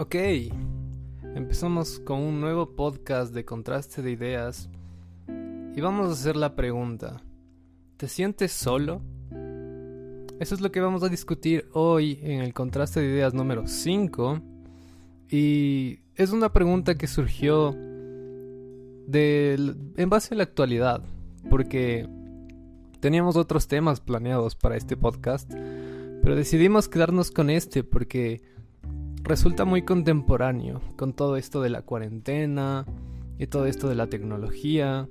Ok, empezamos con un nuevo podcast de contraste de ideas y vamos a hacer la pregunta, ¿te sientes solo? Eso es lo que vamos a discutir hoy en el contraste de ideas número 5 y es una pregunta que surgió en base a la actualidad, porque teníamos otros temas planeados para este podcast, pero decidimos quedarnos con este porque resulta muy contemporáneo con todo esto de la cuarentena y todo esto de la tecnología.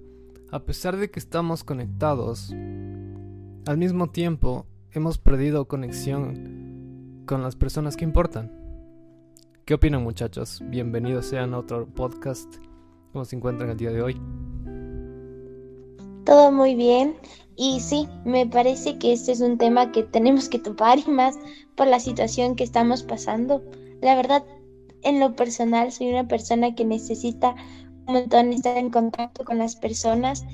A pesar de que estamos conectados, al mismo tiempo hemos perdido conexión con las personas que importan. ¿Qué opinan muchachos? Bienvenidos sean a otro podcast. ¿Cómo se encuentran el día de hoy? Todo muy bien. Y sí, me parece que este es un tema que tenemos que topar y más por la situación que estamos pasando. La verdad, en lo personal, soy una persona que necesita un montón estar en contacto con las personas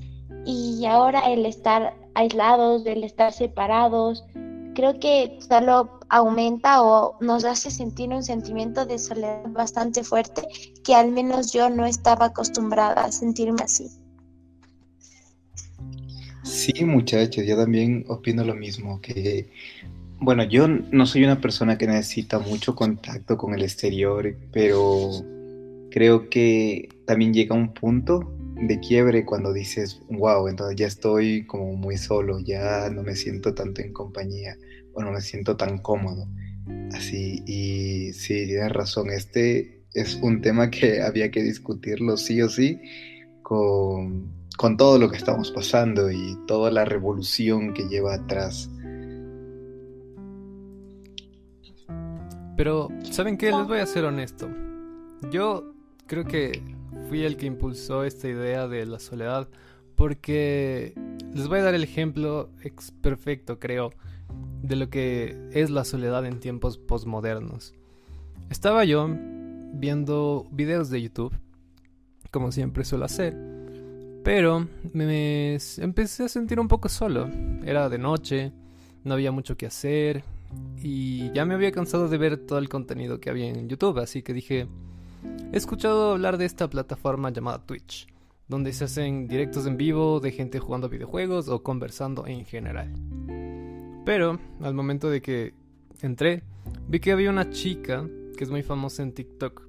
y ahora el estar aislados, el estar separados, creo que solo aumenta o nos hace sentir un sentimiento de soledad bastante fuerte que al menos yo no estaba acostumbrada a sentirme así. Sí, muchachos, yo también opino lo mismo, que bueno, yo no soy una persona que necesita mucho contacto con el exterior, pero creo que también llega un punto de quiebre cuando dices, wow, entonces ya estoy como muy solo, ya no me siento tanto en compañía o no me siento tan cómodo. Así, y sí, tienes razón, este es un tema que había que discutirlo sí o sí con, con todo lo que estamos pasando y toda la revolución que lleva atrás. Pero, ¿saben qué? Les voy a ser honesto. Yo creo que fui el que impulsó esta idea de la soledad porque les voy a dar el ejemplo perfecto, creo, de lo que es la soledad en tiempos postmodernos. Estaba yo viendo videos de YouTube, como siempre suelo hacer, pero me empecé a sentir un poco solo. Era de noche, no había mucho que hacer, y ya me había cansado de ver todo el contenido que había en YouTube, así que dije, he escuchado hablar de esta plataforma llamada Twitch, donde se hacen directos en vivo de gente jugando videojuegos o conversando en general. Pero al momento de que entré, vi que había una chica que es muy famosa en TikTok,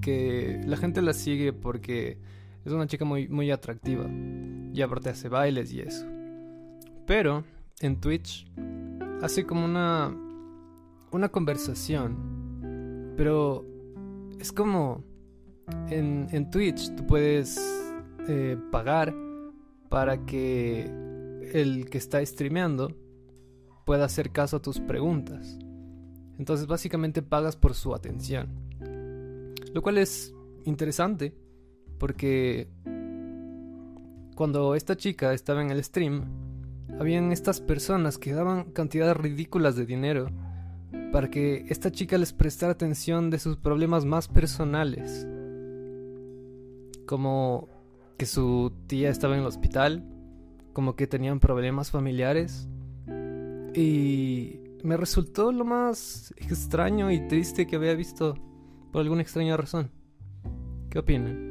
que la gente la sigue porque es una chica muy, muy atractiva y aparte hace bailes y eso. Pero en Twitch hace como una una conversación, pero es como en, en Twitch tú puedes eh, pagar para que el que está streameando pueda hacer caso a tus preguntas. Entonces básicamente pagas por su atención. Lo cual es interesante porque cuando esta chica estaba en el stream, habían estas personas que daban cantidades ridículas de dinero para que esta chica les prestara atención de sus problemas más personales. Como que su tía estaba en el hospital, como que tenían problemas familiares. Y me resultó lo más extraño y triste que había visto por alguna extraña razón. ¿Qué opinan?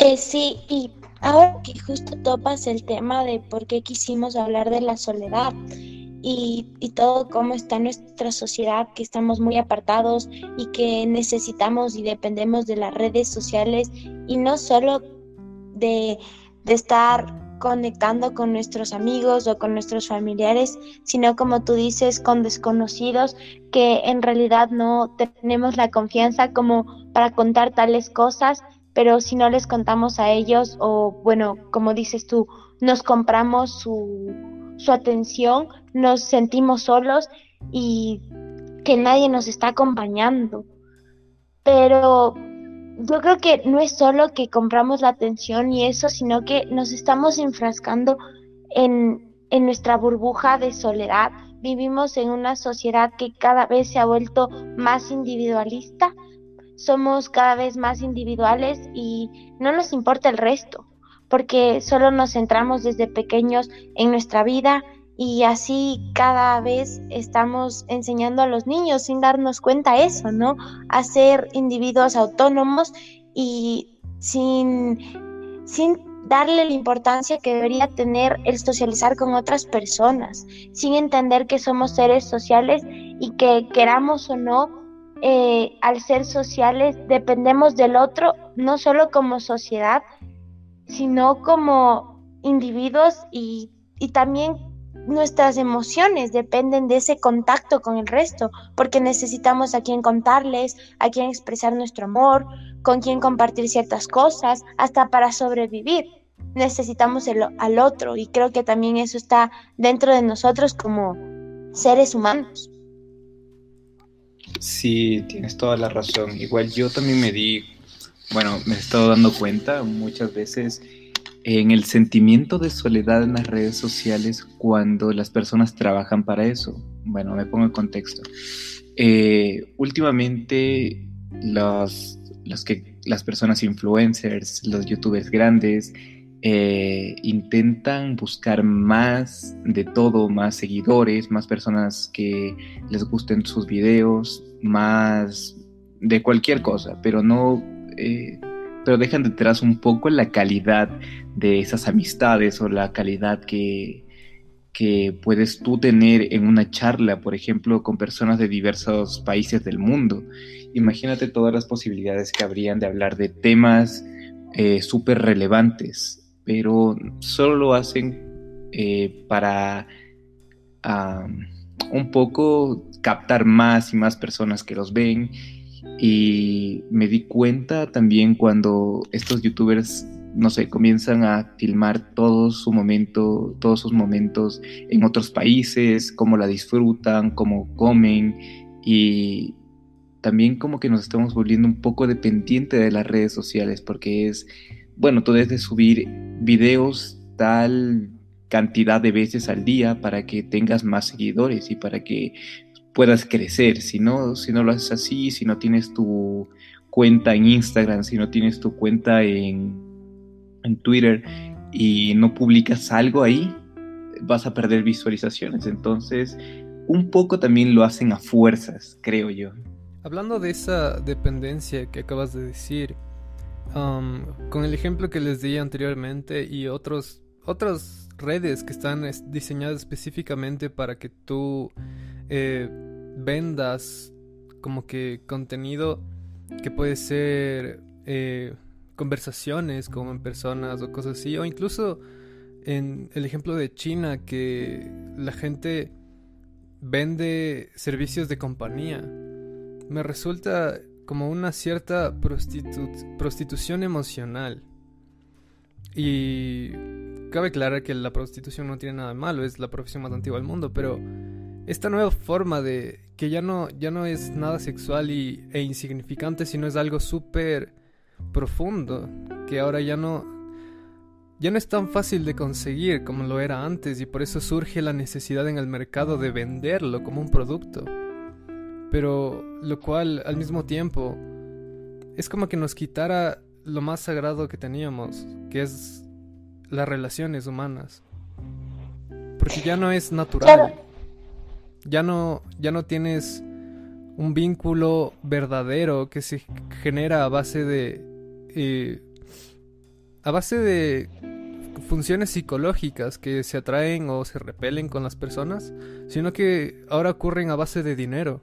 Eh, sí, y ahora que justo topas el tema de por qué quisimos hablar de la soledad y, y, todo cómo está nuestra sociedad, que estamos muy apartados y que necesitamos y dependemos de las redes sociales y no solo de, de estar conectando con nuestros amigos o con nuestros familiares, sino como tú dices, con desconocidos que en realidad no tenemos la confianza como para contar tales cosas pero si no les contamos a ellos o bueno, como dices tú, nos compramos su, su atención, nos sentimos solos y que nadie nos está acompañando. Pero yo creo que no es solo que compramos la atención y eso, sino que nos estamos enfrascando en, en nuestra burbuja de soledad. Vivimos en una sociedad que cada vez se ha vuelto más individualista somos cada vez más individuales y no nos importa el resto, porque solo nos centramos desde pequeños en nuestra vida y así cada vez estamos enseñando a los niños sin darnos cuenta eso, ¿no? A ser individuos autónomos y sin, sin darle la importancia que debería tener el socializar con otras personas, sin entender que somos seres sociales y que queramos o no, eh, al ser sociales dependemos del otro, no solo como sociedad, sino como individuos y, y también nuestras emociones dependen de ese contacto con el resto, porque necesitamos a quien contarles, a quien expresar nuestro amor, con quien compartir ciertas cosas, hasta para sobrevivir necesitamos el, al otro y creo que también eso está dentro de nosotros como seres humanos. Sí, tienes toda la razón. Igual yo también me di, bueno, me he estado dando cuenta muchas veces en el sentimiento de soledad en las redes sociales cuando las personas trabajan para eso. Bueno, me pongo en contexto. Eh, últimamente los, los que, las personas influencers, los youtubers grandes, eh, intentan buscar más de todo, más seguidores, más personas que les gusten sus videos, más de cualquier cosa, pero no, eh, pero dejan detrás un poco la calidad de esas amistades o la calidad que, que puedes tú tener en una charla, por ejemplo, con personas de diversos países del mundo. Imagínate todas las posibilidades que habrían de hablar de temas eh, súper relevantes pero solo lo hacen eh, para un poco captar más y más personas que los ven. Y me di cuenta también cuando estos youtubers, no sé, comienzan a filmar todo su momento, todos sus momentos en otros países, cómo la disfrutan, cómo comen y también como que nos estamos volviendo un poco dependiente de las redes sociales porque es bueno, tú debes de subir videos tal cantidad de veces al día para que tengas más seguidores y para que puedas crecer. Si no, si no lo haces así, si no tienes tu cuenta en Instagram, si no tienes tu cuenta en, en Twitter y no publicas algo ahí, vas a perder visualizaciones. Entonces, un poco también lo hacen a fuerzas, creo yo. Hablando de esa dependencia que acabas de decir, con el ejemplo que les di anteriormente y otros, otras redes que están diseñadas específicamente para que tú eh, vendas como que contenido que puede ser eh, conversaciones con personas o cosas así, o incluso en el ejemplo de China que la gente vende servicios de compañía. Me resulta como una cierta prostitución emocional. Y cabe aclarar que la prostitución no tiene nada de malo, es la profesión más antigua del mundo, pero esta nueva forma de que ya no, ya no es nada sexual e insignificante, sino es algo súper profundo, que ahora ya no, ya no es tan fácil de conseguir como lo era antes y por eso surge la necesidad en el mercado de venderlo como un producto pero lo cual al mismo tiempo es como que nos quitara lo más sagrado que teníamos, que es las relaciones humanas. Porque ya no es natural. Ya no ya no tienes un vínculo verdadero que se genera a base de eh, a base de funciones psicológicas que se atraen o se repelen con las personas, sino que ahora ocurren a base de dinero.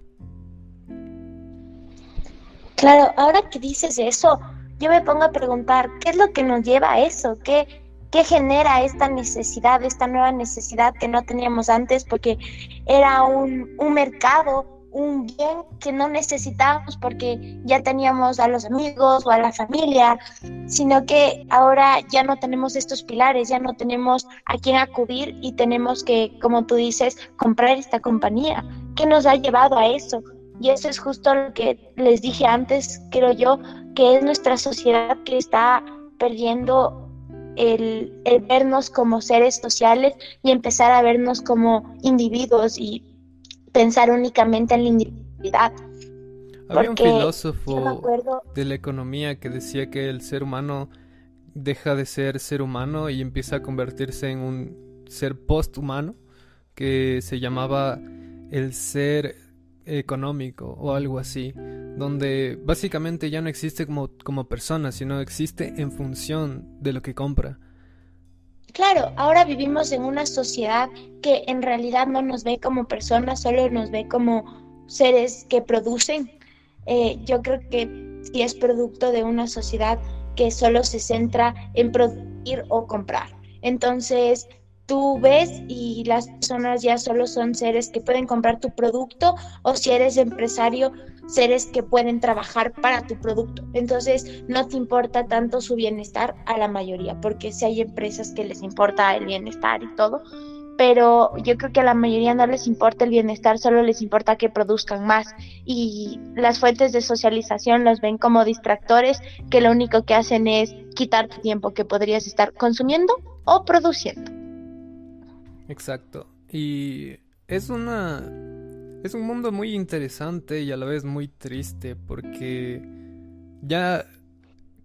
Claro, ahora que dices eso, yo me pongo a preguntar, ¿qué es lo que nos lleva a eso? ¿Qué, qué genera esta necesidad, esta nueva necesidad que no teníamos antes? Porque era un, un mercado, un bien que no necesitábamos porque ya teníamos a los amigos o a la familia, sino que ahora ya no tenemos estos pilares, ya no tenemos a quién acudir y tenemos que, como tú dices, comprar esta compañía. ¿Qué nos ha llevado a eso? Y eso es justo lo que les dije antes, creo yo, que es nuestra sociedad que está perdiendo el, vernos como seres sociales y empezar a vernos como individuos y pensar únicamente en la individualidad. Había un filósofo de la economía que decía que el ser humano deja de ser ser humano y empieza a convertirse en un ser posthumano que se llamaba El ser económico o algo así, donde básicamente ya no existe como, como persona, sino existe en función de lo que compra. Claro, ahora vivimos en una sociedad que en realidad no nos ve como personas, solo nos ve como seres que producen. Eh, yo creo que sí es producto de una sociedad que solo se centra en producir o comprar. Entonces, tú ves y las personas ya solo son seres que pueden comprar tu producto o si eres empresario, seres que pueden trabajar para tu producto. Entonces no te importa tanto su bienestar a la mayoría, porque si hay empresas que les importa el bienestar y todo, pero yo creo que a la mayoría no les importa el bienestar, solo les importa que produzcan más y las fuentes de socialización los ven como distractores que lo único que hacen es quitar tu tiempo que podrías estar consumiendo o produciendo. Exacto. Y es una... Es un mundo muy interesante y a la vez muy triste porque ya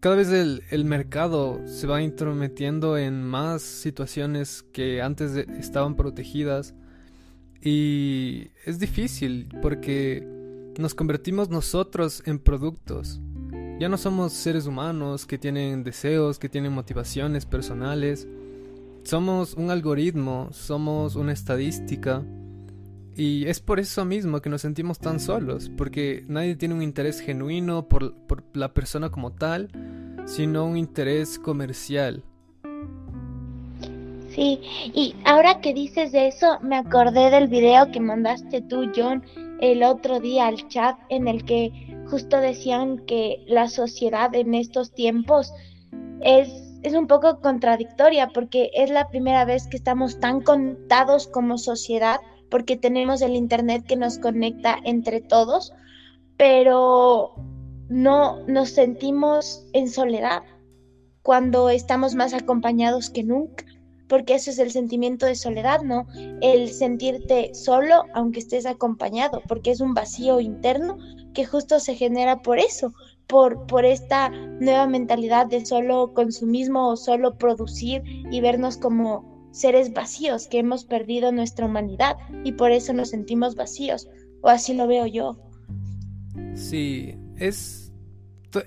cada vez el, el, mercado se va intrometiendo en más situaciones que antes estaban protegidas y es difícil porque nos convertimos nosotros en productos. Ya no somos seres humanos que tienen deseos, que tienen motivaciones personales somos un algoritmo, somos una estadística. Y es por eso mismo que nos sentimos tan solos, porque nadie tiene un interés genuino por, la persona como tal, sino un interés comercial. Sí, y ahora que dices de eso, me acordé del video que mandaste tú, John, el otro día al chat, en el que justo decían que la sociedad en estos tiempos es es un poco contradictoria porque es la primera vez que estamos tan contados como sociedad porque tenemos el Internet que nos conecta entre todos, pero no nos sentimos en soledad cuando estamos más acompañados que nunca, porque ese es el sentimiento de soledad, ¿no? El sentirte solo aunque estés acompañado, porque es un vacío interno que justo se genera por eso, por, por esta nueva mentalidad de solo consumismo o solo producir y vernos como seres vacíos, que hemos perdido nuestra humanidad y por eso nos sentimos vacíos, o así lo veo yo. Sí, es,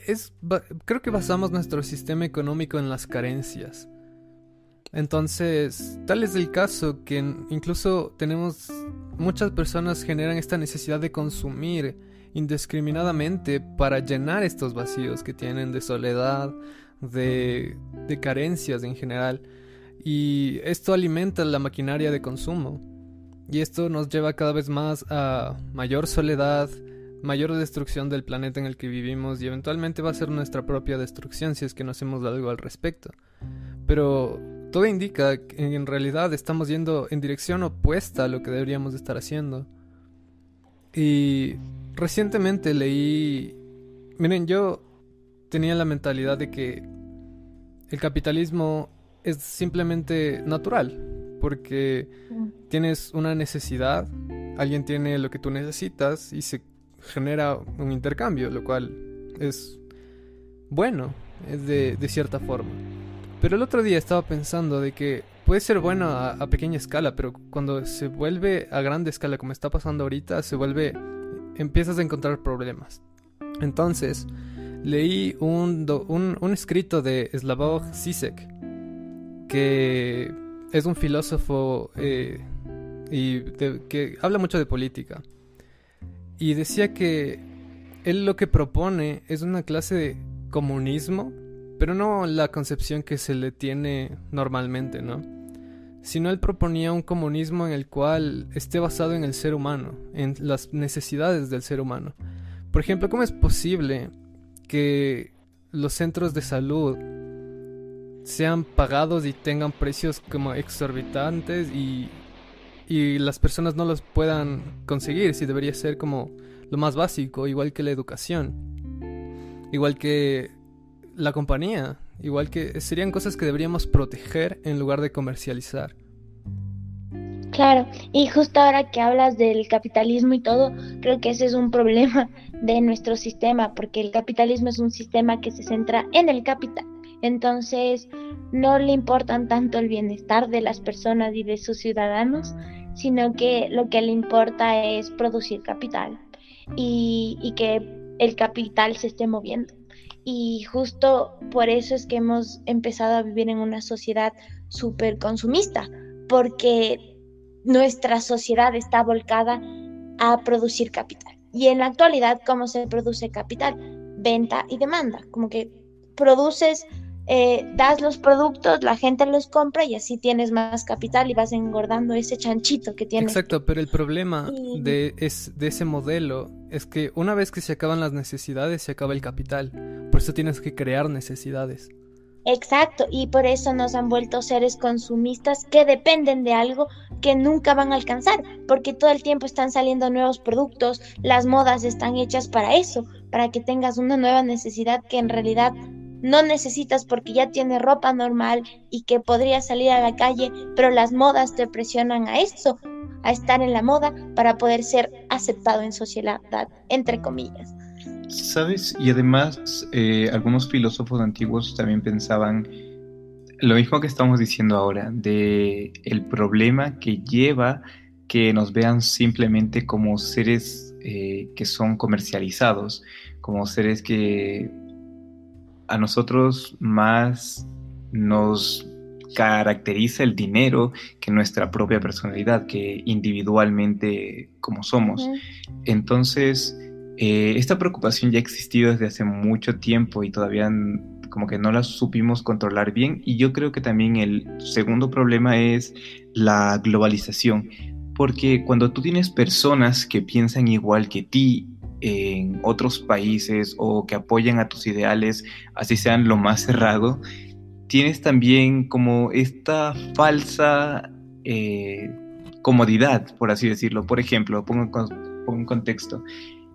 es creo que basamos nuestro sistema económico en las carencias. Entonces, tal es el caso que incluso tenemos muchas personas generan esta necesidad de consumir indiscriminadamente para llenar estos vacíos que tienen de soledad, de, de carencias en general. Y esto alimenta la maquinaria de consumo. Y esto nos lleva cada vez más a mayor soledad, mayor destrucción del planeta en el que vivimos y eventualmente va a ser nuestra propia destrucción si es que no hacemos algo al respecto. Pero todo indica que en realidad estamos yendo en dirección opuesta a lo que deberíamos estar haciendo. Y recientemente leí... Miren, yo tenía la mentalidad de que el capitalismo es simplemente natural, porque mm. tienes una necesidad, alguien tiene lo que tú necesitas y se genera un intercambio, lo cual es bueno, es de, de cierta forma. Pero el otro día estaba pensando de que puede ser bueno a, a, pequeña escala, pero cuando se vuelve a grande escala, como está pasando ahorita, se vuelve empiezas a encontrar problemas. Entonces, leí un, un, escrito de Slavoj Zizek, que es un filósofo eh, y que habla mucho de política. Y decía que él lo que propone es una clase de comunismo, pero no la concepción que se le tiene normalmente, ¿no? Sino él proponía un comunismo en el cual esté basado en el ser humano, en las necesidades del ser humano. Por ejemplo, ¿cómo es posible que los centros de salud sean pagados y tengan precios como exorbitantes y, y las personas no los puedan conseguir si debería ser como lo más básico, igual que la educación, igual que la compañía, Igual que serían cosas que deberíamos proteger en lugar de comercializar. Claro, y justo ahora que hablas del capitalismo y todo, creo que ese es un problema de nuestro sistema, porque el capitalismo es un sistema que se centra en el capital. Entonces, no le importan tanto el bienestar de las personas y de sus ciudadanos, sino que lo que le importa es producir capital y, y que el capital se esté moviendo. Y justo por eso es que hemos empezado a vivir en una sociedad súper consumista, porque nuestra sociedad está volcada a producir capital. Y en la actualidad, ¿cómo se produce capital? Venta y demanda. Como que produces, eh, das los productos, la gente los compra y así tienes más capital y vas engordando ese chanchito que tienes. Exacto, pero el problema de, es, de ese modelo es que una vez que se acaban las necesidades, se acaba el capital. Por eso tienes que crear necesidades. Exacto, y por eso nos han vuelto seres consumistas que dependen de algo que nunca van a alcanzar, porque todo el tiempo están saliendo nuevos productos, las modas están hechas para eso, para que tengas una nueva necesidad que en realidad no necesitas porque ya tienes ropa normal y que podrías salir a la calle, pero las modas te presionan a eso, a estar en la moda para poder ser aceptado en sociedad, entre comillas. ¿Sabes? Y además, eh, algunos filósofos antiguos también pensaban lo mismo que estamos diciendo ahora, de el problema que lleva que nos vean simplemente como seres eh, que son comercializados, como seres que a nosotros más nos caracteriza el dinero que nuestra propia personalidad, que individualmente como somos. Entonces, eh, esta preocupación ya ha existido desde hace mucho tiempo y todavía como que no la supimos controlar bien. Y yo creo que también el segundo problema es la globalización. Porque cuando tú tienes personas que piensan igual que ti en otros países o que apoyan a tus ideales, así sean lo más cerrado, tienes también como esta falsa eh, comodidad, por así decirlo. Por ejemplo, pongo, pongo un contexto.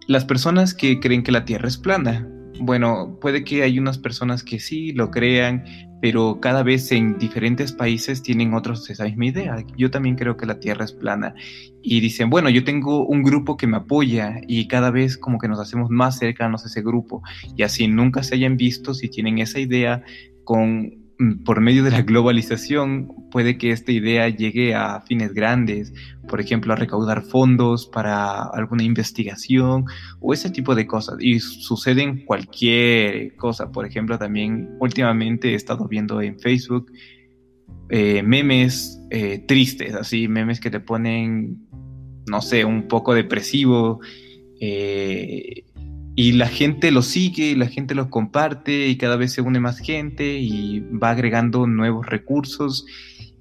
Las personas que creen que la Tierra es plana, bueno, puede que hay unas personas que sí lo crean, pero cada vez en diferentes países tienen otros esa misma idea. Yo también creo que la Tierra es plana. Y dicen, bueno, yo tengo un grupo que me apoya y cada vez como que nos hacemos más cercanos a ese grupo. Y así nunca se hayan visto si tienen esa idea con por medio de la globalización puede que esta idea llegue a fines grandes, por ejemplo, a recaudar fondos para alguna investigación o ese tipo de cosas. Y sucede en cualquier cosa. Por ejemplo, también últimamente he estado viendo en Facebook eh, memes eh, tristes, así, memes que te ponen, no sé, un poco depresivo. Eh, y la gente lo sigue, la gente lo comparte y cada vez se une más gente y va agregando nuevos recursos.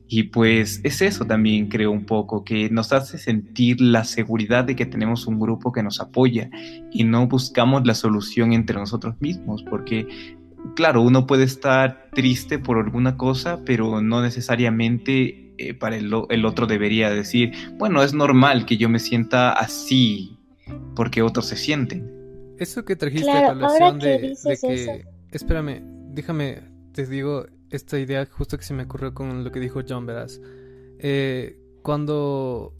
Y pues es eso también, creo un poco, que nos hace sentir la seguridad de que tenemos un grupo que nos apoya y no buscamos la solución entre nosotros mismos, porque claro, uno puede estar triste por alguna cosa, pero no necesariamente eh, para el, el otro debería decir, bueno, es normal que yo me sienta así porque otros se sienten. Eso que trajiste a colación de, que... Espérame, déjame, te digo esta idea justo que se me ocurrió con lo que dijo John, verás. Eh, cuando,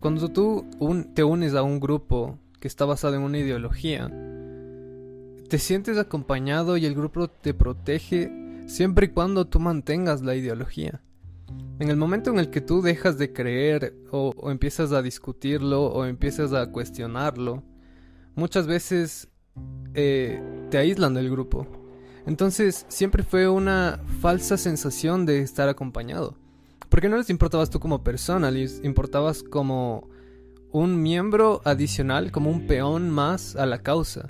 cuando tú te unes a un grupo que está basado en una ideología, te sientes acompañado y el grupo te protege siempre y cuando tú mantengas la ideología. En el momento en el que tú dejas de creer o empiezas a discutirlo o empiezas a cuestionarlo, muchas veces eh, te aíslan del grupo. Entonces siempre fue una falsa sensación de estar acompañado. Porque no les importabas tú como persona, les importabas como un miembro adicional, como un peón más a la causa.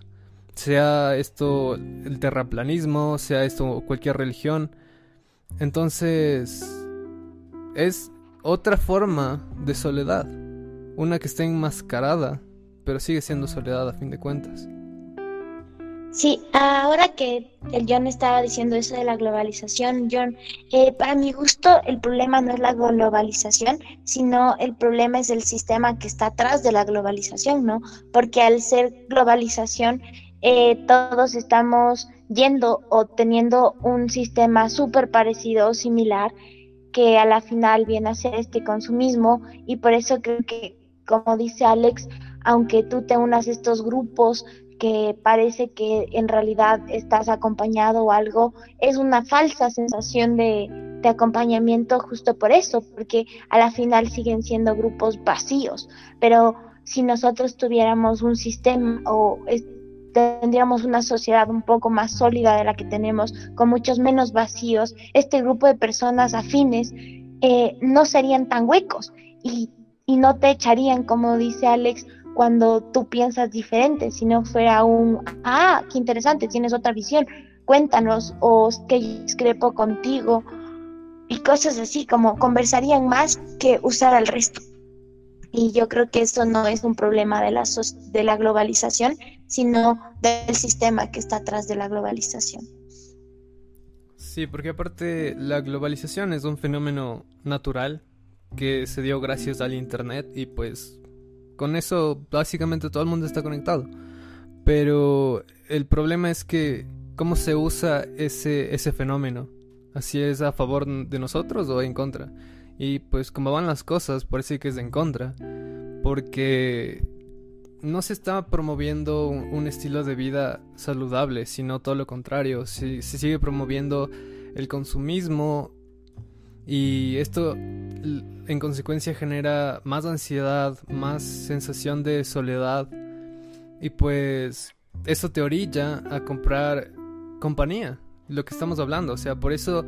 Sea esto el terraplanismo, sea esto cualquier religión. Entonces es otra forma de soledad. Una que está enmascarada pero sigue siendo soledad a fin de cuentas. Sí, ahora que el John estaba diciendo eso de la globalización, John, eh, para mi gusto el problema no es la globalización, sino el problema es el sistema que está atrás de la globalización, ¿no? Porque al ser globalización, eh, todos estamos yendo o teniendo un sistema súper parecido o similar que a la final viene a ser este consumismo y por eso creo que, como dice Alex, aunque tú te unas a estos grupos que parece que en realidad estás acompañado o algo, es una falsa sensación de, de acompañamiento justo por eso, porque a la final siguen siendo grupos vacíos, pero si nosotros tuviéramos un sistema o tendríamos una sociedad un poco más sólida de la que tenemos, con muchos menos vacíos, este grupo de personas afines eh, no serían tan huecos y, y no te echarían, como dice Alex, cuando tú piensas diferente, si no fuera un, ah, qué interesante, tienes otra visión, cuéntanos, o que discrepo contigo, y cosas así, como conversarían más que usar al resto. Y yo creo que eso no es un problema de la, de la globalización, sino del sistema que está atrás de la globalización. Sí, porque aparte la globalización es un fenómeno natural que se dio gracias al Internet y pues con eso básicamente todo el mundo está conectado. Pero el problema es que cómo se usa ese, ese fenómeno. Así es a favor de nosotros o en contra. Y pues como van las cosas, parece que es en contra. Porque no se está promoviendo un, estilo de vida saludable, sino todo lo contrario. Se, se sigue promoviendo el consumismo y esto en consecuencia genera más ansiedad, más sensación de soledad y pues eso te orilla a comprar compañía, lo que estamos hablando, o sea, por eso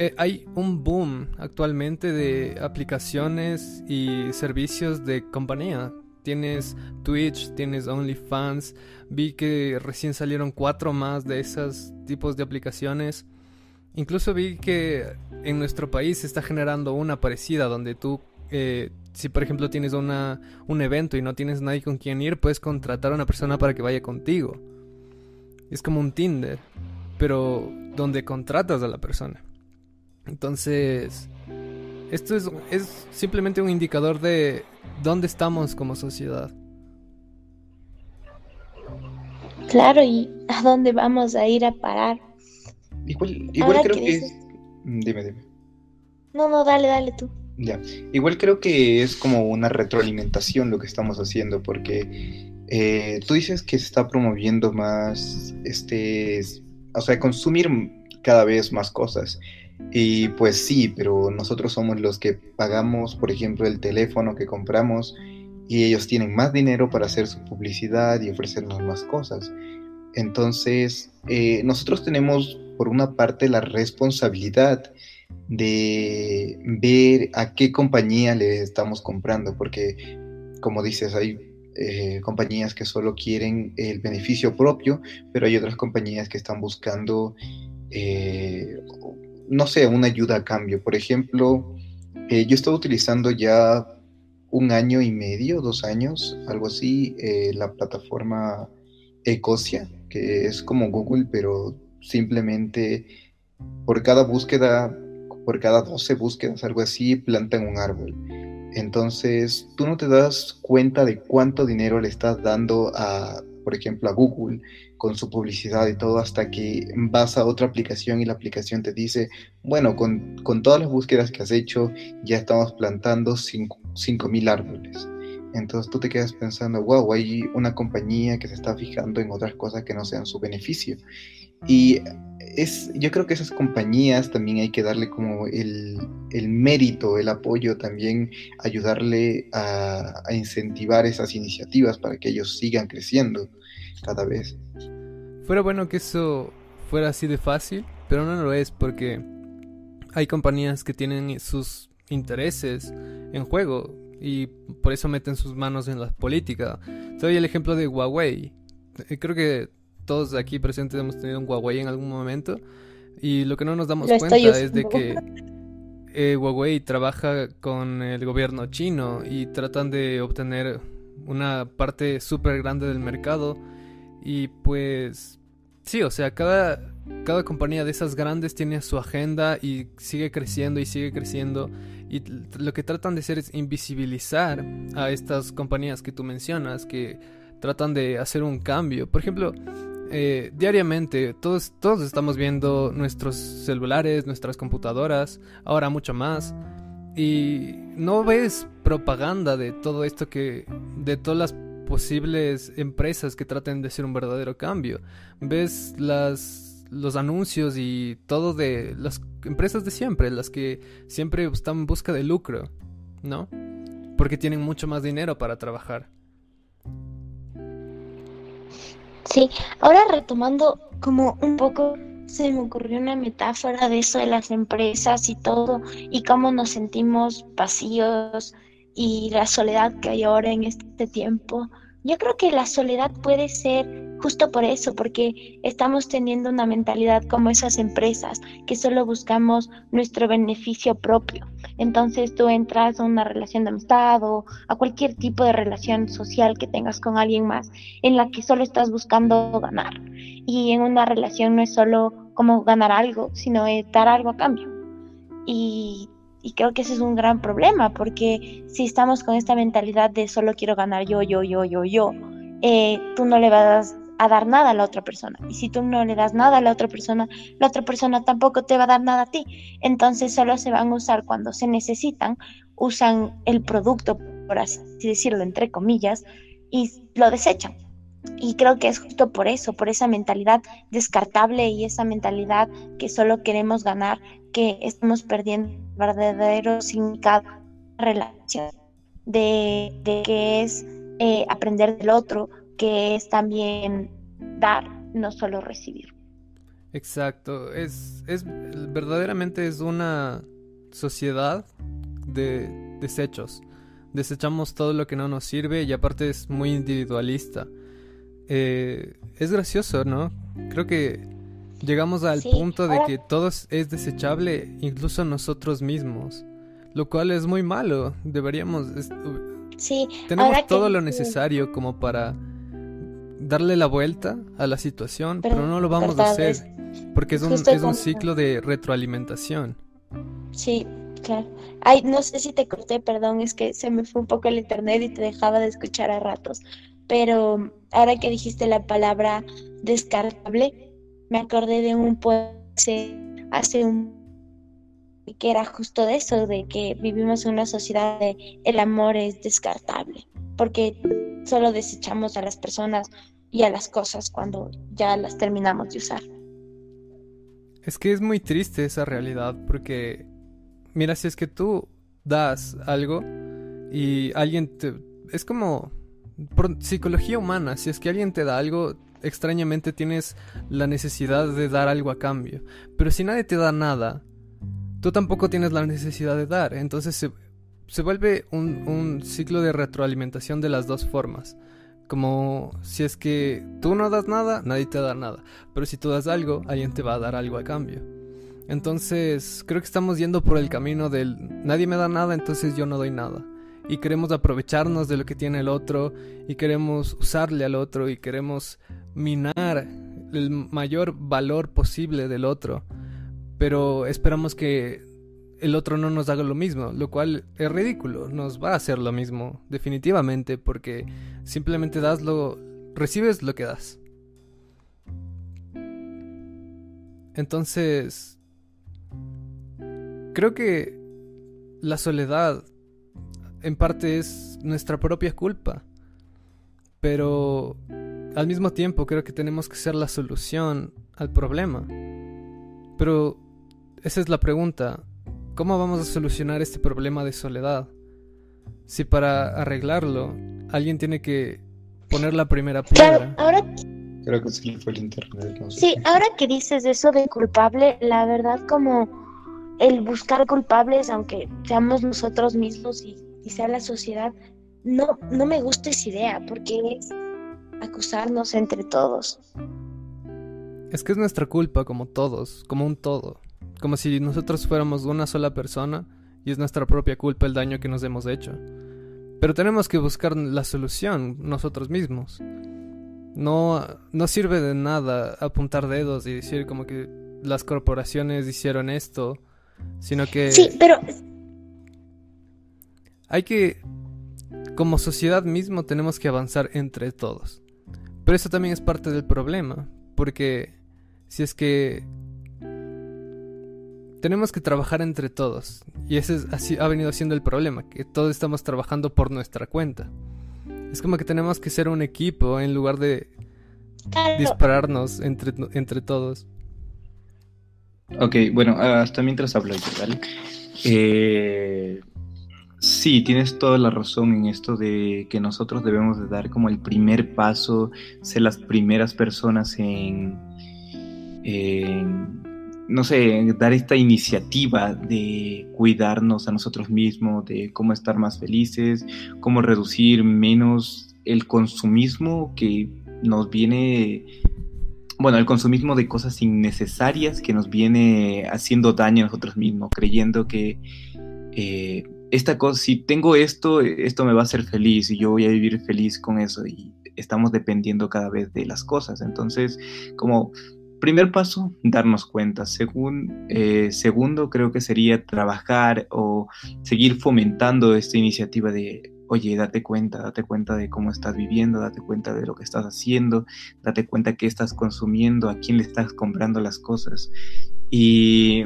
eh, hay un boom actualmente de aplicaciones y servicios de compañía. Tienes Twitch, tienes OnlyFans, vi que recién salieron cuatro más de esos tipos de aplicaciones. Incluso vi que en nuestro país se está generando una parecida donde tú, eh, si por ejemplo tienes una, un evento y no tienes nadie con quien ir, puedes contratar a una persona para que vaya contigo. Es como un Tinder, pero donde contratas a la persona. Entonces, esto es, es simplemente un indicador de dónde estamos como sociedad. Claro, y a dónde vamos a ir a parar. Igual, igual creo que es... Mm, dime, dime. No, no, dale, dale tú. Ya, igual creo que es como una retroalimentación lo que estamos haciendo, porque eh, tú dices que se está promoviendo más, este, o sea, consumir cada vez más cosas. Y pues sí, pero nosotros somos los que pagamos, por ejemplo, el teléfono que compramos y ellos tienen más dinero para hacer su publicidad y ofrecernos más cosas. Entonces, eh, nosotros tenemos por una parte la responsabilidad de ver a qué compañía le estamos comprando, porque como dices, hay eh, compañías que solo quieren el beneficio propio, pero hay otras compañías que están buscando, eh, no sé, una ayuda a cambio. Por ejemplo, eh, yo estoy utilizando ya un año y medio, dos años, algo así, la plataforma Ecosia, que es como Google, pero simplemente por cada búsqueda, por cada 12 búsquedas, algo así, plantan un árbol. Entonces, tú no te das cuenta de cuánto dinero le estás dando a, por ejemplo, a Google con su publicidad y todo hasta que vas a otra aplicación y la aplicación te dice, bueno, con, todas las búsquedas que has hecho, ya estamos plantando 5.000 árboles. Entonces tú te quedas pensando, wow, hay una compañía que se está fijando en otras cosas que no sean su beneficio. Y es, yo creo que esas compañías también hay que darle como el, mérito, el apoyo, también ayudarle a, incentivar esas iniciativas para que ellos sigan creciendo cada vez. Fuera bueno que eso fuera así de fácil, pero no lo es porque hay compañías que tienen sus intereses en juego y por eso meten sus manos en la política. Te doy el ejemplo de Huawei. Eh, creo que todos aquí presentes hemos tenido un Huawei en algún momento y lo que no nos damos cuenta es de que eh, Huawei trabaja con el gobierno chino y tratan de obtener una parte súper grande del mercado y pues sí, o sea, cada, cada compañía de esas grandes tiene su agenda y sigue creciendo y sigue creciendo y lo que tratan de hacer es invisibilizar a estas compañías que tú mencionas que tratan de hacer un cambio. Por ejemplo, eh, diariamente todos, todos estamos viendo nuestros celulares, nuestras computadoras, ahora mucho más. Y no ves propaganda de todo esto que, de todas las posibles empresas que traten de hacer un verdadero cambio. Ves las, los anuncios y todo de las empresas de siempre, las que siempre están en busca de lucro, ¿no? Porque tienen mucho más dinero para trabajar. Sí, ahora retomando como un poco se me ocurrió una metáfora de eso de las empresas y todo, y cómo nos sentimos vacíos y la soledad que hay ahora en este tiempo. Yo creo que la soledad puede ser justo por eso, porque estamos teniendo una mentalidad como esas empresas, que solo buscamos nuestro beneficio propio. Entonces tú entras a una relación de amistad o a cualquier tipo de relación social que tengas con alguien más, en la que solo estás buscando ganar. Y en una relación no es solo como ganar algo, sino dar algo a cambio. Y, y creo que ese es un gran problema, porque si estamos con esta mentalidad de solo quiero ganar yo, yo, yo, yo, yo, eh, tú no le vas a dar nada a la otra persona. Y si tú no le das nada a la otra persona, la otra persona tampoco te va a dar nada a ti. Entonces solo se van a usar cuando se necesitan, usan el producto, por así decirlo, entre comillas, y lo desechan. Y creo que es justo por eso, por esa mentalidad descartable y esa mentalidad que solo queremos ganar, que estamos perdiendo verdadero significado de la relación, de, de que es eh, aprender del otro, que es también dar, no solo recibir. Exacto, es, es verdaderamente es una sociedad de desechos. Desechamos todo lo que no nos sirve y aparte es muy individualista. Eh, es gracioso, ¿no? Creo que llegamos al punto de que todo es desechable, incluso nosotros mismos, lo cual es muy malo. Deberíamos... sí, tenemos todo lo necesario como para darle la vuelta a la situación, pero, no lo vamos a hacer porque es un, es un ciclo de retroalimentación. Sí, claro. Ay, no sé si te corté, perdón, es que se me fue un poco el internet y te dejaba de escuchar a ratos. Pero ahora que dijiste la palabra descartable, me acordé de un poema hace un que era justo de eso, de que vivimos en una sociedad de el amor es descartable, porque solo desechamos a las personas y a las cosas cuando ya las terminamos de usar. Es que es muy triste esa realidad porque, mira, si es que tú das algo y alguien te... Es como por psicología humana, si es que alguien te da algo, extrañamente tienes la necesidad de dar algo a cambio. Pero si nadie te da nada, tú tampoco tienes la necesidad de dar. Entonces se, se vuelve un, un, ciclo de retroalimentación de las dos formas. Como si es que tú no das nada, nadie te da nada. Pero si tú das algo, alguien te va a dar algo a cambio. Entonces, creo que estamos yendo por el camino del nadie me da nada, entonces yo no doy nada. Y queremos aprovecharnos de lo que tiene el otro, y queremos usarle al otro, y queremos minar el mayor valor posible del otro. Pero esperamos que el otro no nos haga lo mismo, lo cual es ridículo, nos va a hacer lo mismo, definitivamente, porque simplemente das lo, recibes lo que das. Entonces, creo que la soledad en parte es nuestra propia culpa, pero al mismo tiempo creo que tenemos que ser la solución al problema. Pero esa es la pregunta, ¿Cómo vamos a solucionar este problema de soledad? Si para arreglarlo alguien tiene que poner la primera piedra. Claro, ahora Creo que sí fue el internet. sí, ahora que dices eso de culpable, la verdad como el buscar culpables, aunque seamos nosotros mismos y, y sea la sociedad, no, no me gusta esa idea porque es acusarnos entre todos. Es que es nuestra culpa como todos, como un todo como si nosotros fuéramos una sola persona y es nuestra propia culpa el daño que nos hemos hecho. Pero tenemos que buscar la solución nosotros mismos. No, no sirve de nada apuntar dedos y decir como que las corporaciones hicieron esto, sino que... Sí, pero... Hay que... Como sociedad mismo tenemos que avanzar entre todos. Pero eso también es parte del problema, porque si es que tenemos que trabajar entre todos. Y ese es, así ha venido siendo el problema, que todos estamos trabajando por nuestra cuenta. Es como que tenemos que ser un equipo en lugar de dispararnos entre, entre todos. Ok, bueno, hasta mientras hablo yo, ¿vale? Eh, sí, tienes toda la razón en esto de que nosotros debemos de dar como el primer paso, ser las primeras personas en, no sé, dar esta iniciativa de cuidarnos a nosotros mismos, de cómo estar más felices, cómo reducir menos el consumismo que nos viene bueno, el consumismo de cosas innecesarias que nos viene haciendo daño a nosotros mismos, creyendo que eh, esta cosa, si tengo esto, esto me va a hacer feliz y yo voy a vivir feliz con eso y estamos dependiendo cada vez de las cosas. Entonces, como primer paso, darnos cuenta. Eh, segundo, creo que sería trabajar o seguir fomentando esta iniciativa de oye, date cuenta, date cuenta de cómo estás viviendo, date cuenta de lo que estás haciendo, date cuenta qué estás consumiendo, a quién le estás comprando las cosas. Y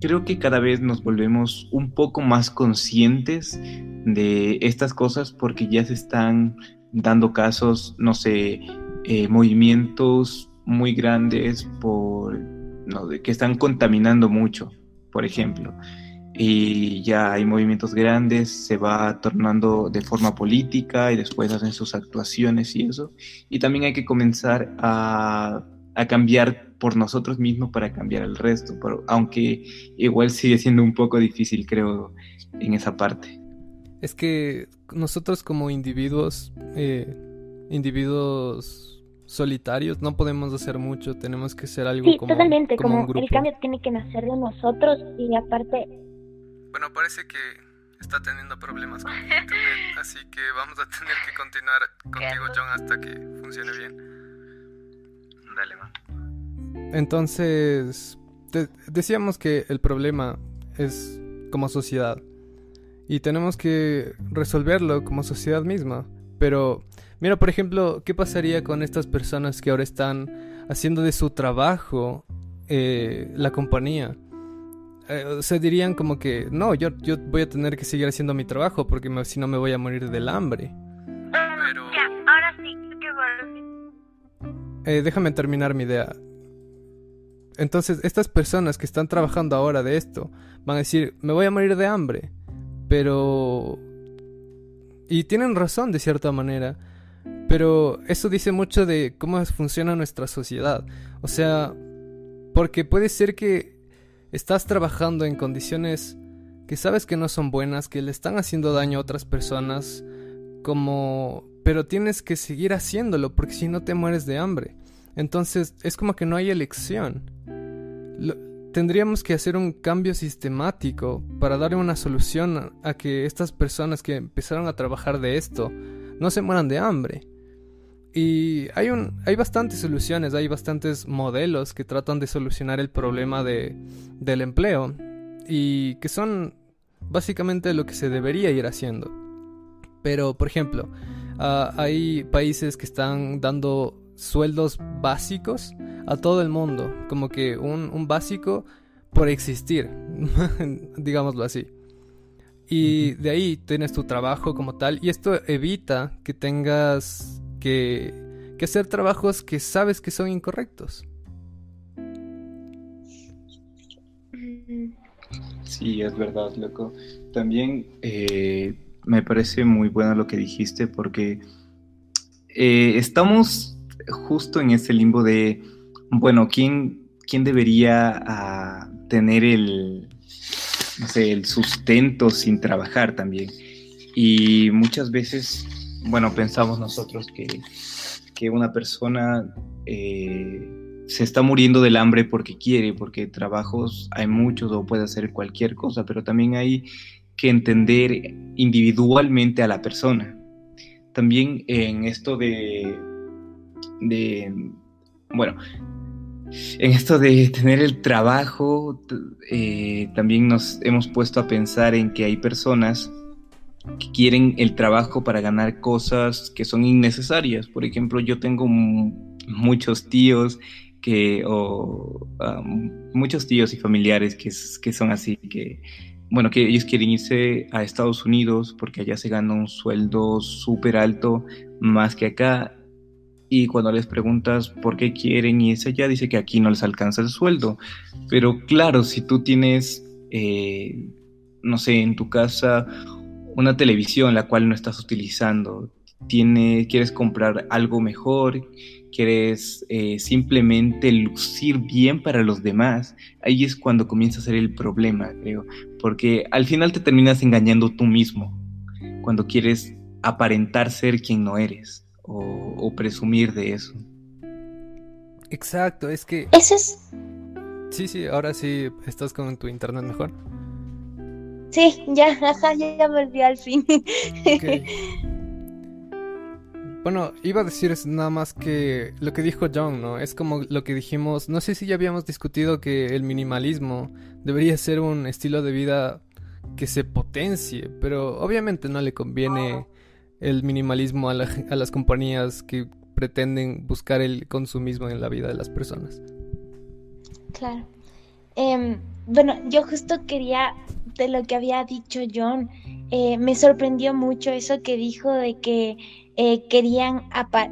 creo que cada vez nos volvemos un poco más conscientes de estas cosas porque ya se están dando casos, no sé, eh, movimientos muy grandes por, no, que están contaminando mucho, por ejemplo y ya hay movimientos grandes, se va tornando de forma política y después hacen sus actuaciones y eso. Y también hay que comenzar a, a cambiar por nosotros mismos para cambiar el resto, pero, aunque igual sigue siendo un poco difícil, creo, en esa parte. Es que nosotros como individuos, eh, individuos solitarios, no podemos hacer mucho, tenemos que ser algo sí, como, totalmente, como, como el cambio tiene que nacer de nosotros y aparte bueno, parece que está teniendo problemas con internet, así que vamos a tener que continuar contigo, John, hasta que funcione bien. Entonces, decíamos que el problema es como sociedad y tenemos que resolverlo como sociedad misma. Pero, mira, por ejemplo, ¿qué pasaría con estas personas que ahora están haciendo de su trabajo eh, la compañía? eh, se dirían como que, no, yo, yo voy a tener que seguir haciendo mi trabajo porque si no me voy a morir del hambre. Eh, déjame terminar mi idea. Entonces, estas personas que están trabajando ahora de esto van a decir, me voy a morir de hambre. Pero... Y tienen razón de cierta manera. Pero eso dice mucho de cómo funciona nuestra sociedad. O sea, porque puede ser que estás trabajando en condiciones que sabes que no son buenas, que le están haciendo daño a otras personas, como... pero tienes que seguir haciéndolo porque si no te mueres de hambre. Entonces es como que no hay elección. tendríamos que hacer un cambio sistemático para darle una solución a que estas personas que empezaron a trabajar de esto no se mueran de hambre. Y hay, un, hay bastantes soluciones, hay bastantes modelos que tratan de solucionar el problema de, del empleo y que son básicamente lo que se debería ir haciendo. Pero, por ejemplo, ah, hay países que están dando sueldos básicos a todo el mundo, como que un, un básico por existir, digámoslo así. Y de ahí tienes tu trabajo como tal, y esto evita que tengas que, hacer trabajos que sabes que son incorrectos. Sí, es verdad, loco. También eh, me parece muy bueno lo que dijiste porque eh, estamos justo en ese limbo de, bueno, ¿quién, quién debería ah, tener el, el sustento sin trabajar también? Y muchas veces bueno, pensamos nosotros que, una persona eh, se está muriendo del hambre porque quiere, porque trabajos hay muchos o puede hacer cualquier cosa, pero también hay que entender individualmente a la persona. También en esto de, bueno, en esto de tener el trabajo, eh, también nos hemos puesto a pensar en que hay personas que quieren el trabajo para ganar cosas que son innecesarias. Por ejemplo, yo tengo muchos tíos que, o muchos tíos y familiares que, que son así, que, bueno, que ellos quieren irse a Estados Unidos porque allá se gana un sueldo súper alto más que acá. y cuando les preguntas por qué quieren esa ya dice que aquí no les alcanza el sueldo. Pero claro, si tú tienes, eh, no sé, en tu casa una televisión la cual no estás utilizando, tiene, quieres comprar algo mejor, quieres eh, simplemente lucir bien para los demás, ahí es cuando comienza a ser el problema, creo, porque al final te terminas engañando tú mismo cuando quieres aparentar ser quien no eres o, presumir de eso. Exacto, es que... Eso es... Sí, sí, ahora sí estás con tu internet mejor. Sí, ya, ajá, ya volví al fin. Bueno, iba a decir nada más que lo que dijo John, ¿no? Es como lo que dijimos, no sé si ya habíamos discutido que el minimalismo debería ser un estilo de vida que se potencie, pero obviamente no le conviene el minimalismo a, las compañías que pretenden buscar el consumismo en la vida de las personas. Claro. Em, bueno, yo justo quería, de lo que había dicho John, eh, me sorprendió mucho eso que dijo de que eh, querían,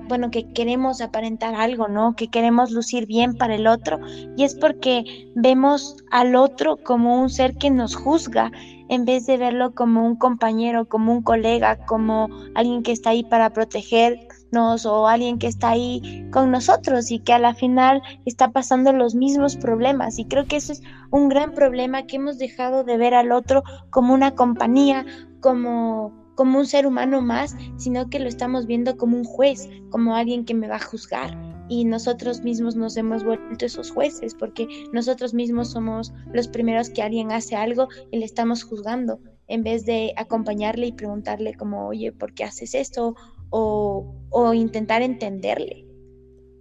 bueno, que queremos aparentar algo, ¿no? Que queremos lucir bien para el otro. Y es porque vemos al otro como un ser que nos juzga, en vez de verlo como un compañero, como un colega, como alguien que está ahí para protegernos o alguien que está ahí con nosotros y que a la final está pasando los mismos problemas. Y creo que ese es un gran problema que hemos dejado de ver al otro como una compañía, como como un ser humano más, sino que lo estamos viendo como un juez, como alguien que me va a juzgar. Y nosotros mismos nos hemos vuelto esos jueces, porque nosotros mismos somos los primeros que alguien hace algo y le estamos juzgando, en vez de acompañarle y preguntarle como, oye, ¿por qué haces esto? O, o intentar entenderle.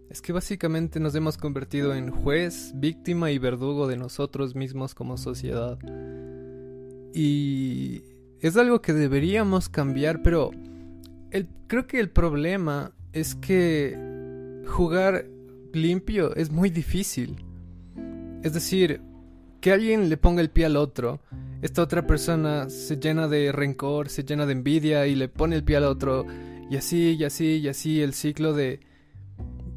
Es que básicamente nos hemos convertido en juez, víctima y verdugo de nosotros mismos como sociedad. Y es algo que deberíamos cambiar, pero creo que el problema es que jugar limpio es muy difícil. Es decir, que alguien le ponga el pie al otro, esta otra persona se llena de rencor, se llena de envidia y le pone el pie al otro, y así, y así, y así, el ciclo de,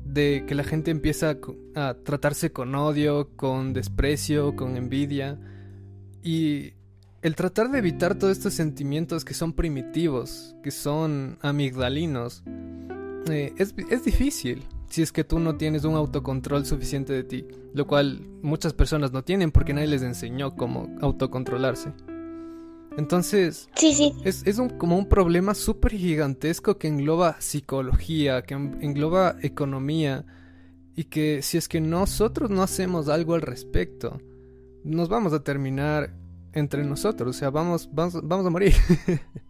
de que la gente empieza a tratarse con odio, con desprecio, con envidia, y el tratar de evitar todos estos sentimientos que son primitivos, que son amigdalinos, eh, es, es, difícil si es que tú no tienes un autocontrol suficiente de ti, lo cual muchas personas no tienen porque nadie les enseñó cómo autocontrolarse. Entonces, sí, sí. es, es un, como un problema súper gigantesco que engloba psicología, que engloba economía, y que si es que nosotros no hacemos algo al respecto, nos vamos a terminar entre nosotros, o sea, vamos, vamos, vamos a morir.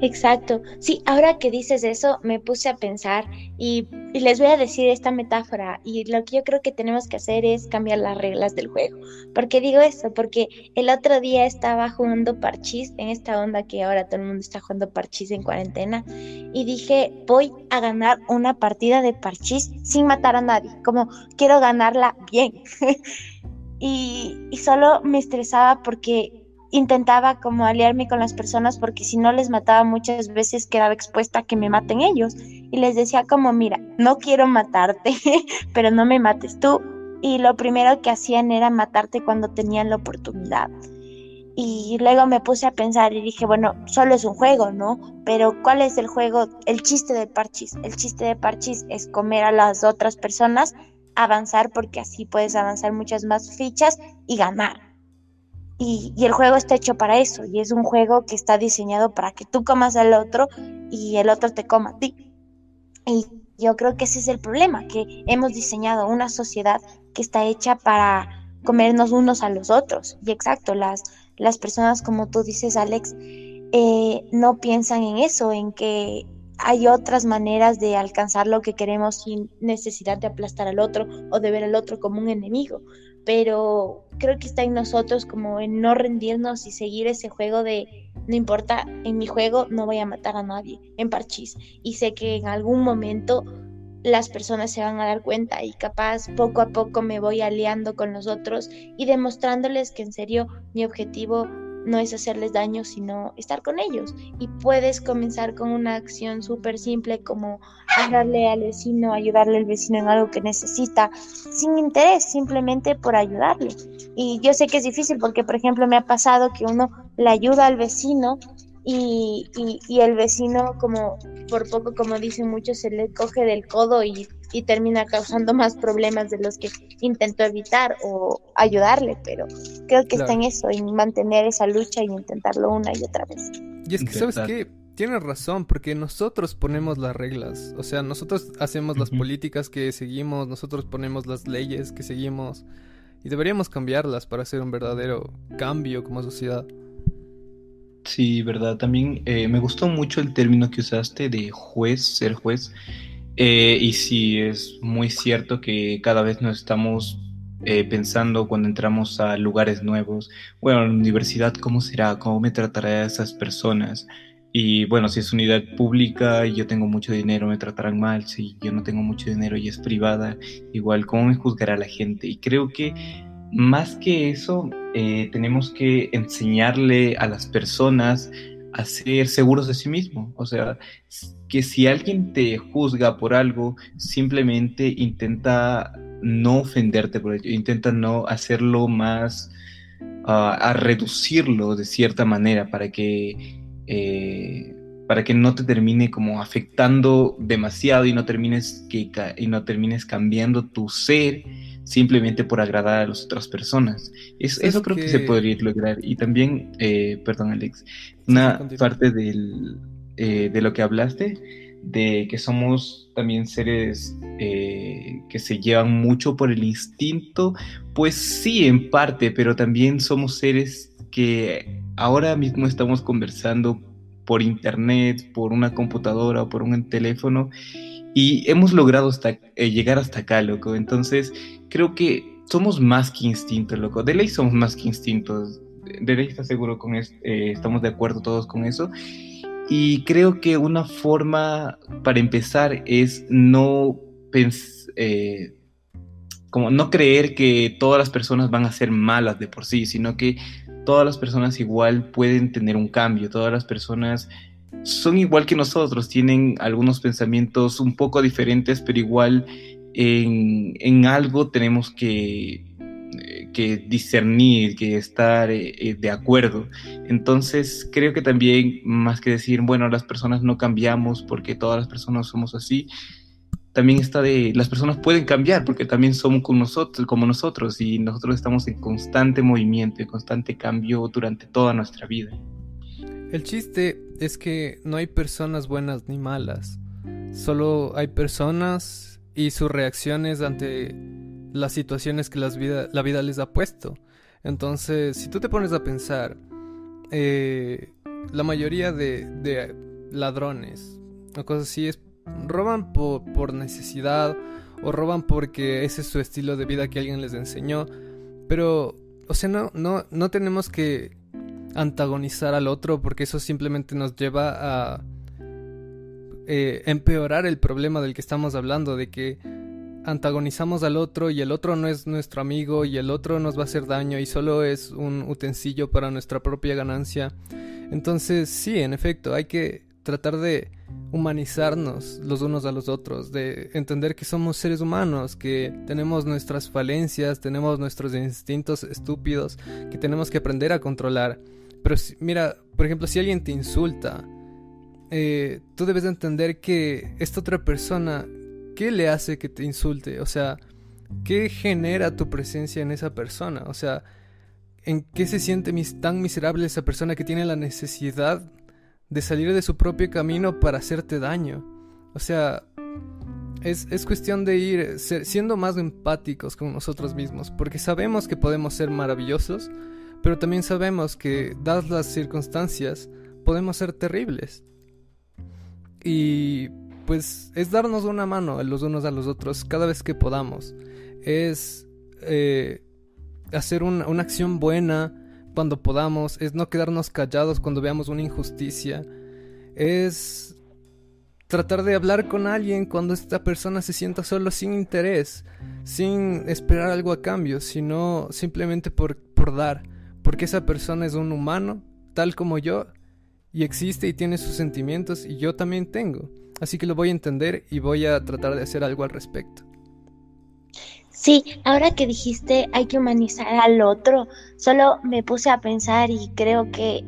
Exacto. Sí, ahora que dices eso, me puse a pensar y, les voy a decir esta metáfora y lo que yo creo que tenemos que hacer es cambiar las reglas del juego. ¿Por qué digo eso? Porque el otro día estaba jugando parchís en esta onda que ahora todo el mundo está jugando parchís en cuarentena y dije, voy a ganar una partida de parchís sin matar a nadie, como quiero ganarla bien. y, solo me estresaba porque intentaba como aliarme con las personas porque si no les mataba muchas veces quedaba expuesta a que me maten ellos. Y les decía como mira no quiero matarte pero no me mates tú y lo primero que hacían era matarte cuando tenían la oportunidad. Y luego me puse a pensar y dije bueno solo es un juego no pero cuál es el juego el chiste de parchis el chiste de parchis es comer a las otras personas avanzar porque así puedes avanzar muchas más fichas y ganar. Y, el juego está hecho para eso y es un juego que está diseñado para que tú comas al otro y el otro te coma a ti. Y yo creo que ese es el problema, que hemos diseñado una sociedad que está hecha para comernos unos a los otros. Y exacto, las, las personas, como tú dices, Alex, eh, no piensan en eso, en que hay otras maneras de alcanzar lo que queremos sin necesidad de aplastar al otro o de ver al otro como un enemigo. Pero creo que está en nosotros como en no rendirnos y seguir ese juego de no importa, en mi juego no voy a matar a nadie, en parchís. Y sé que en algún momento las personas se van a dar cuenta y capaz poco a poco me voy aliando con los otros y demostrándoles que en serio mi objetivo no es hacerles daño, sino estar con ellos. Y puedes comenzar con una acción súper simple como hablarle al vecino, ayudarle al vecino en algo que necesita, sin interés, simplemente por ayudarle. Y yo sé que es difícil porque, por ejemplo, me ha pasado que uno le ayuda al vecino y, y, el vecino, como por poco, como dicen muchos, se le coge del codo y, y, termina causando más problemas de los que intentó evitar o ayudarle, pero creo que está en eso, en mantener esa lucha y intentarlo una y otra vez. Y es que, ¿sabes qué? Tienes razón, porque nosotros ponemos las reglas, o sea, nosotros hacemos las políticas que seguimos, nosotros ponemos las leyes que seguimos y deberíamos cambiarlas para hacer un verdadero cambio como sociedad. Sí, verdad. También eh, me gustó mucho el término que usaste de juez, ser juez. Eh, y sí, es muy cierto que cada vez nos estamos eh, pensando cuando entramos a lugares nuevos. Bueno, en la universidad, ¿cómo será? ¿Cómo me tratará a esas personas? Y bueno, si es unidad pública y yo tengo mucho dinero, me tratarán mal. Si yo no tengo mucho dinero y es privada, igual, ¿cómo me juzgará la gente? Y creo que más que eso, eh, tenemos que enseñarle a las personas a ser seguros de sí mismos. O sea, que si alguien te juzga por algo, simplemente intenta no ofenderte por ello, intenta no hacerlo más, ah, a reducirlo de cierta manera para que, eh, para que no te termine como afectando demasiado y no termines, que, y no termines cambiando tu ser simplemente por agradar a las otras personas. eso creo que... se podría lograr. Y también, eh, perdón Alex, una parte del, eh, de lo que hablaste, de que somos también seres eh, que se llevan mucho por el instinto, pues sí, en parte, pero también somos seres que ahora mismo estamos conversando por internet, por una computadora o por un teléfono y hemos logrado hasta, llegar hasta acá, loco. Entonces, creo que somos más que instintos, loco. De ley somos más que instintos. De ley está seguro con esto, eh, estamos de acuerdo todos con eso. Y creo que una forma para empezar es no eh, como no creer que todas las personas van a ser malas de por sí, sino que todas las personas igual pueden tener un cambio, todas las personas son igual que nosotros, tienen algunos pensamientos un poco diferentes, pero igual en, algo tenemos que, eh, que, discernir, que estar eh, eh, de acuerdo. Entonces, creo que también, más que decir, bueno, las personas no cambiamos porque todas las personas somos así, también está de, las personas pueden cambiar porque también somos con nosotros, como nosotros y nosotros estamos en constante movimiento, en constante cambio durante toda nuestra vida. El chiste es que no hay personas buenas ni malas, solo hay personas y sus reacciones ante las situaciones que vida, la vida les ha puesto. Entonces, si tú te pones a pensar, eh, la mayoría de, ladrones o cosas así es, roban por, por necesidad o roban porque ese es su estilo de vida que alguien les enseñó. Pero, o sea, no, no, no tenemos que antagonizar al otro porque eso simplemente nos lleva a eh, empeorar el problema del que estamos hablando, de que antagonizamos al otro y el otro no es nuestro amigo y el otro nos va a hacer daño y solo es un utensilio para nuestra propia ganancia. Entonces sí, en efecto, hay que tratar de humanizarnos los unos a los otros, de entender que somos seres humanos, que tenemos nuestras falencias, tenemos nuestros instintos estúpidos, que tenemos que aprender a controlar. Pero mira, por ejemplo, si alguien te insulta, eh, tú debes entender que esta otra persona, ¿qué le hace que te insulte? O sea, ¿qué genera tu presencia en esa persona? O sea, ¿en qué se siente tan miserable esa persona que tiene la necesidad de salir de su propio camino para hacerte daño? O sea, es, es, cuestión de ir siendo más empáticos con nosotros mismos, porque sabemos que podemos ser maravillosos, pero también sabemos que, dadas las circunstancias, podemos ser terribles. Y pues es darnos una mano los unos a los otros cada vez que podamos. Es eh, hacer una, acción buena cuando podamos. Es no quedarnos callados cuando veamos una injusticia. Es tratar de hablar con alguien cuando esta persona se sienta solo sin interés, sin esperar algo a cambio, sino simplemente por, por dar porque esa persona es un humano, tal como yo, y existe y tiene sus sentimientos y yo también tengo. Así que lo voy a entender y voy a tratar de hacer algo al respecto. Sí, ahora que dijiste hay que humanizar al otro, solo me puse a pensar y creo que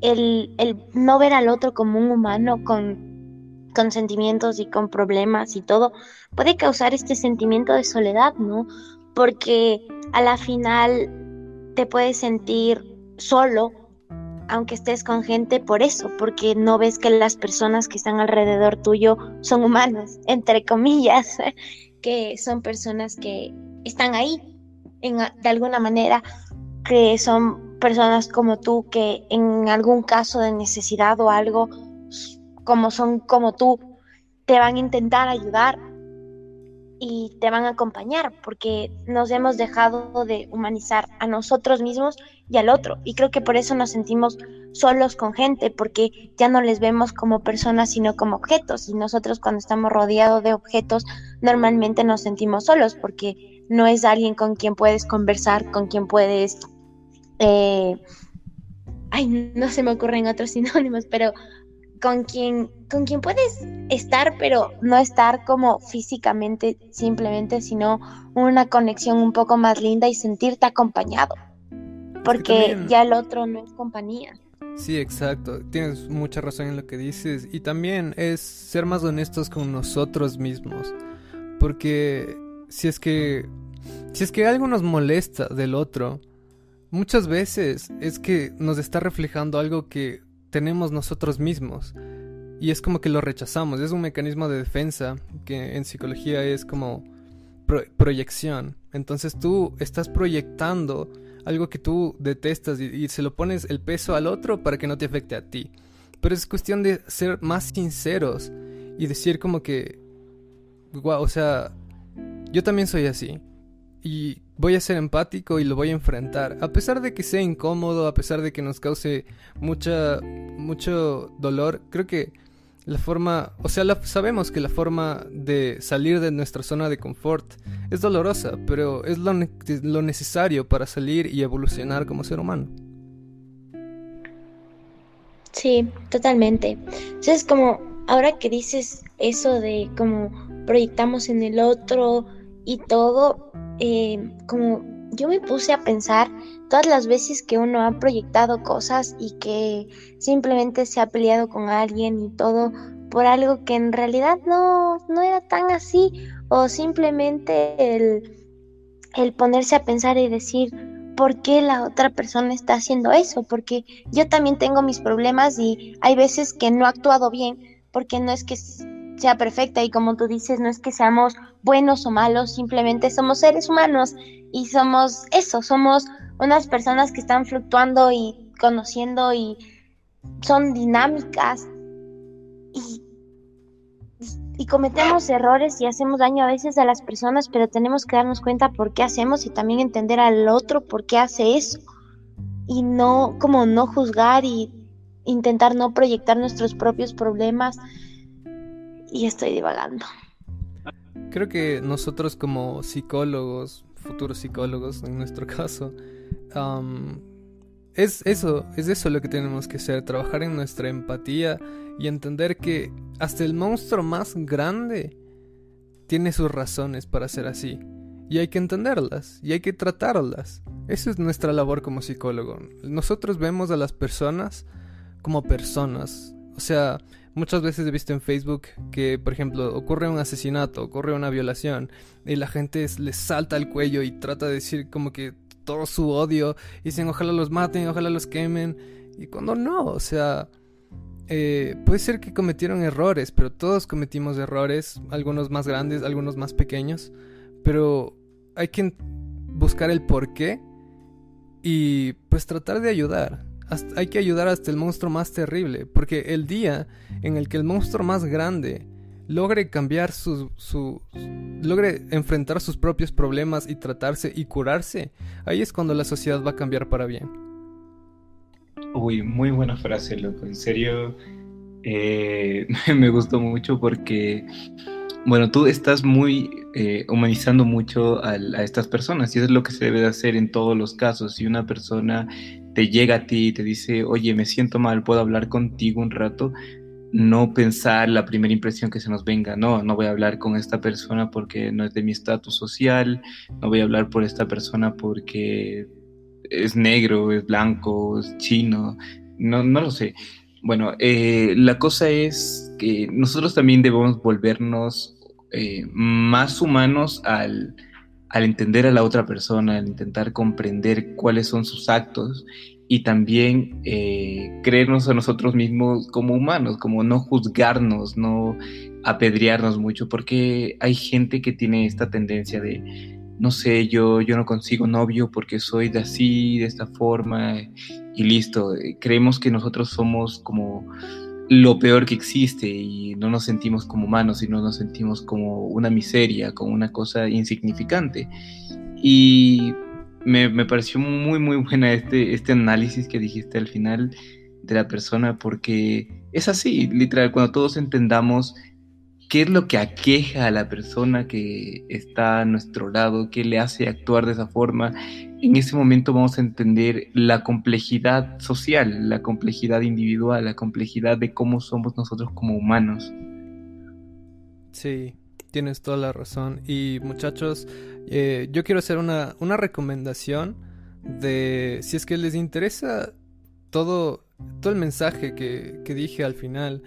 el, no ver al otro como un humano con, con sentimientos y con problemas y todo puede causar este sentimiento de soledad, ¿no? Porque a la final te puedes sentir solo aunque estés con gente por eso, porque no ves que las personas que están alrededor tuyo son humanos, entre comillas, que son personas que están ahí en, de alguna manera, que son personas como tú que en algún caso de necesidad o algo, como son como tú, te van a intentar ayudar y te van a acompañar porque nos hemos dejado de humanizar a nosotros mismos y al otro. Y creo que por eso nos sentimos solos con gente, porque ya no les vemos como personas, sino como objetos. Y nosotros cuando estamos rodeados de objetos, normalmente nos sentimos solos, porque no es alguien con quien puedes conversar, con quien puedes... Eh, ay, no se me ocurren otros sinónimos, pero con quien, con quien puedes estar, pero no estar como físicamente simplemente, sino una conexión un poco más linda y sentirte acompañado. Porque ya el otro no es compañía. Sí, exacto. Tienes mucha razón en lo que dices. Y también es ser más honestos con nosotros mismos. Porque si es que. Si es que algo nos molesta del otro, muchas veces es que nos está reflejando algo que tenemos nosotros mismos. Y es como que lo rechazamos. Es un mecanismo de defensa que en psicología es como proyección. Entonces tú estás proyectando algo que tú detestas y, se lo pones el peso al otro para que no te afecte a ti. Pero es cuestión de ser más sinceros y decir como que, wow, o sea, yo también soy así. Y voy a ser empático y lo voy a enfrentar. A pesar de que sea incómodo, a pesar de que nos cause mucha, mucho dolor, creo que la forma, o sea, sabemos que la forma de salir de nuestra zona de confort es dolorosa, pero es lo, lo necesario para salir y evolucionar como ser humano. Sí, totalmente. es como, ahora que dices eso de cómo proyectamos en el otro y todo, eh, como yo me puse a pensar todas las veces que uno ha proyectado cosas y que simplemente se ha peleado con alguien y todo por algo que en realidad no, no era tan así o simplemente el, el ponerse a pensar y decir por qué la otra persona está haciendo eso, porque yo también tengo mis problemas y hay veces que no he actuado bien, porque no es que sea perfecta y como tú dices, no es que seamos buenos o malos, simplemente somos seres humanos y somos eso, somos unas personas que están fluctuando y conociendo y son dinámicas y, cometemos errores y hacemos daño a veces a las personas, pero tenemos que darnos cuenta por qué hacemos y también entender al otro por qué hace eso y no como no juzgar y intentar no proyectar nuestros propios problemas y estoy divagando. Creo que nosotros como psicólogos, futuros psicólogos en nuestro caso, es eso, es eso lo que tenemos que hacer, trabajar en nuestra empatía y entender que hasta el monstruo más grande tiene sus razones para ser así. Y hay que entenderlas y hay que tratarlas. Esa es nuestra labor como psicólogo. Nosotros vemos a las personas como personas. O sea, Muchas veces he visto en Facebook que, por ejemplo, ocurre un asesinato, ocurre una violación y la gente les salta al cuello y trata de decir como que todo su odio y dicen ojalá los maten, ojalá los quemen y cuando no, o sea, eh, puede ser que cometieron errores, pero todos cometimos errores, algunos más grandes, algunos más pequeños, pero hay que buscar el por qué y pues tratar de ayudar hay que ayudar hasta el monstruo más terrible, porque el día en el que el monstruo más grande logre cambiar su, logre enfrentar sus propios problemas y tratarse y curarse, ahí es cuando la sociedad va a cambiar para bien. Uy, muy buena frase, loco. En serio, eh, me gustó mucho porque bueno, tú estás muy eh, humanizando mucho a, estas personas y eso es lo que se debe de hacer en todos los casos. Si una persona te llega a ti y te dice, oye, me siento mal, puedo hablar contigo un rato, no pensar la primera impresión que se nos venga, no, no voy a hablar con esta persona porque no es de mi estatus social, no voy a hablar por esta persona porque es negro, es blanco, es chino, no, no lo sé. Bueno, eh, la cosa es que nosotros también debemos volvernos eh, más humanos al, entender a la otra persona, al intentar comprender cuáles son sus actos y también eh, creernos a nosotros mismos como humanos, como no juzgarnos, no apedrearnos mucho, porque hay gente que tiene esta tendencia de, no sé, yo, yo no consigo novio porque soy de así, de esta forma, y listo. Creemos que nosotros somos como lo peor que existe y no nos sentimos como humanos, sino nos sentimos como una miseria, como una cosa insignificante. Y me, me, pareció muy, muy buena este, este análisis que dijiste al final de la persona, porque es así, literal, cuando todos entendamos qué es lo que aqueja a la persona que está a nuestro lado, qué le hace actuar de esa forma, en ese momento vamos a entender la complejidad social, la complejidad individual, la complejidad de cómo somos nosotros como humanos. Sí, tienes toda la razón. Y muchachos, eh, yo quiero hacer una, una recomendación de si es que les interesa todo, todo el mensaje que, que dije al final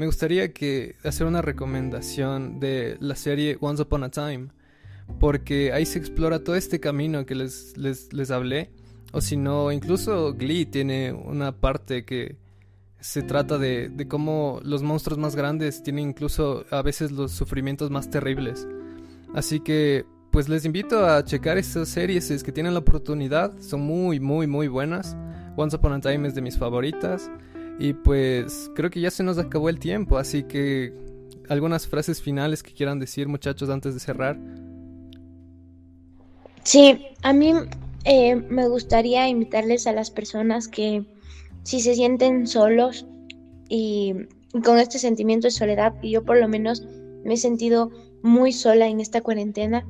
me gustaría que hacer una recomendación de la serie Once Upon a Time, porque ahí se explora todo este camino que les, les, hablé, o si no, incluso Glee tiene una parte que se trata de, de cómo los monstruos más grandes tienen incluso a veces los sufrimientos más terribles. Así que, pues les invito a checar estas series, es que tienen la oportunidad, son muy, muy, muy buenas. Once Upon a Time es de mis favoritas. Y pues creo que ya se nos acabó el tiempo, así que algunas frases finales que quieran decir muchachos antes de cerrar. Sí, a mí eh, me gustaría invitarles a las personas que si se sienten solos y con este sentimiento de soledad, y yo por lo menos me he sentido muy sola en esta cuarentena,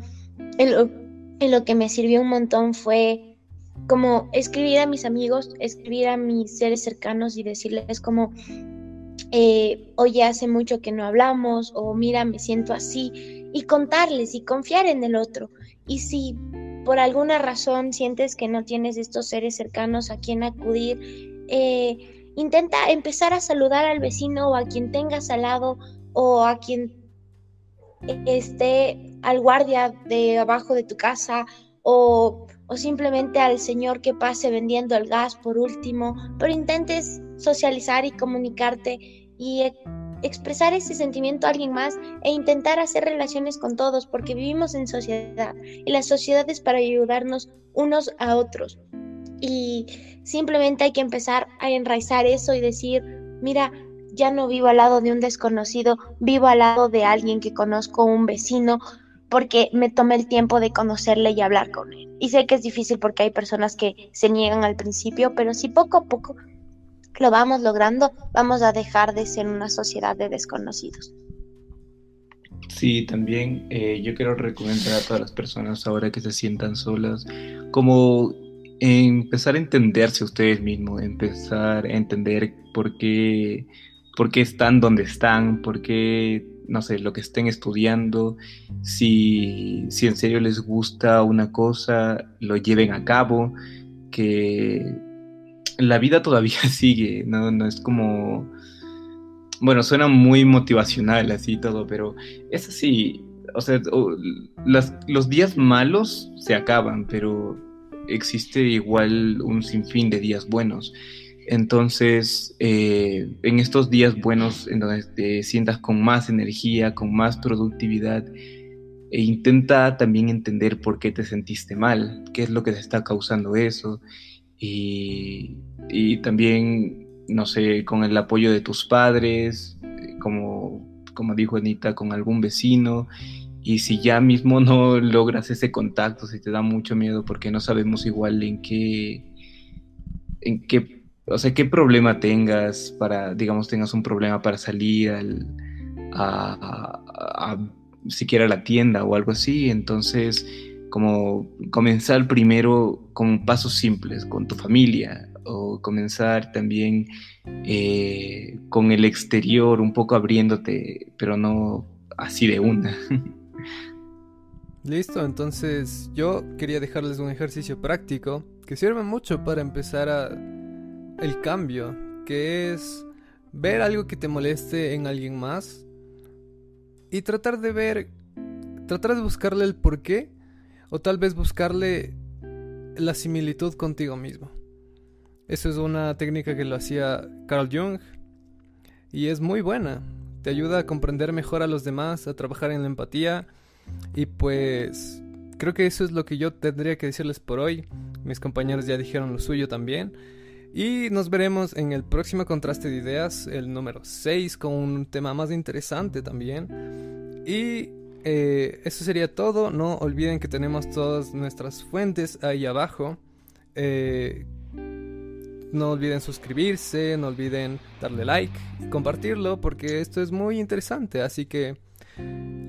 en lo que me sirvió un montón fue como escribir a mis amigos, escribir a mis seres cercanos y decirles como, eh, oye, hace mucho que no hablamos, o mira, me siento así, y contarles y confiar en el otro. Y si por alguna razón sientes que no tienes estos seres cercanos a quien acudir, eh, intenta empezar a saludar al vecino o a quien tengas al lado o a quien esté al guardia de abajo de tu casa o o simplemente al señor que pase vendiendo el gas por último, pero intentes socializar y comunicarte y e, expresar ese sentimiento a alguien más e intentar hacer relaciones con todos, porque vivimos en sociedad y la sociedad es para ayudarnos unos a otros. Y simplemente hay que empezar a enraizar eso y decir, mira, ya no vivo al lado de un desconocido, vivo al lado de alguien que conozco, un vecino, porque me tomé el tiempo de conocerle y hablar con él. Y sé que es difícil porque hay personas que se niegan al principio, pero si poco a poco lo vamos logrando, vamos a dejar de ser una sociedad de desconocidos. Sí, también eh, yo quiero recomendar a todas las personas ahora que se sientan solas, como empezar a entenderse ustedes mismos, empezar a entender por qué, por qué están donde están, por qué no sé, lo que estén estudiando, si, si en serio les gusta una cosa, lo lleven a cabo, que la vida todavía sigue, no, no es como, bueno, suena muy motivacional así todo, pero es así, o sea, los días malos se acaban, pero existe igual un sinfín de días buenos. Entonces, eh, en estos días buenos, en donde te sientas con más energía, con más productividad, e intenta también entender por qué te sentiste mal, qué es lo que te está causando eso, y, también, no sé, con el apoyo de tus padres, como, como dijo Anita, con algún vecino, y si ya mismo no logras ese contacto, si te da mucho miedo porque no sabemos igual en qué, en qué o sea, qué problema tengas para, digamos, tengas un problema para salir a, siquiera la tienda o algo así. Entonces, como comenzar primero con pasos simples, con tu familia, o comenzar también eh, con el exterior, un poco abriéndote, pero no así de una. Listo, entonces yo quería dejarles un ejercicio práctico que sirve mucho para empezar a el cambio, que es ver algo que te moleste en alguien más y tratar de ver, tratar de buscarle el porqué o tal vez buscarle la similitud contigo mismo. Eso es una técnica que lo hacía Carl Jung y es muy buena. Te ayuda a comprender mejor a los demás, a trabajar en la empatía y pues creo que eso es lo que yo tendría que decirles por hoy. Mis compañeros ya dijeron lo suyo también. Y nos veremos en el próximo contraste de ideas, el número 6, con un tema más interesante también. Y eh, eso sería todo. No olviden que tenemos todas nuestras fuentes ahí abajo. Eh, no olviden suscribirse, no olviden darle like y compartirlo porque esto es muy interesante. Así que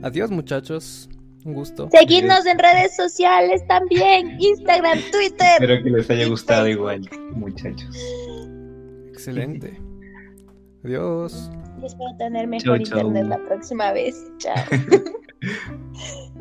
adiós muchachos, un gusto. Seguidnos en redes sociales también, Instagram, Twitter. Espero que les haya gustado igual, muchachos. Excelente. Adiós. espero tener mejor internet la próxima vez. Chao.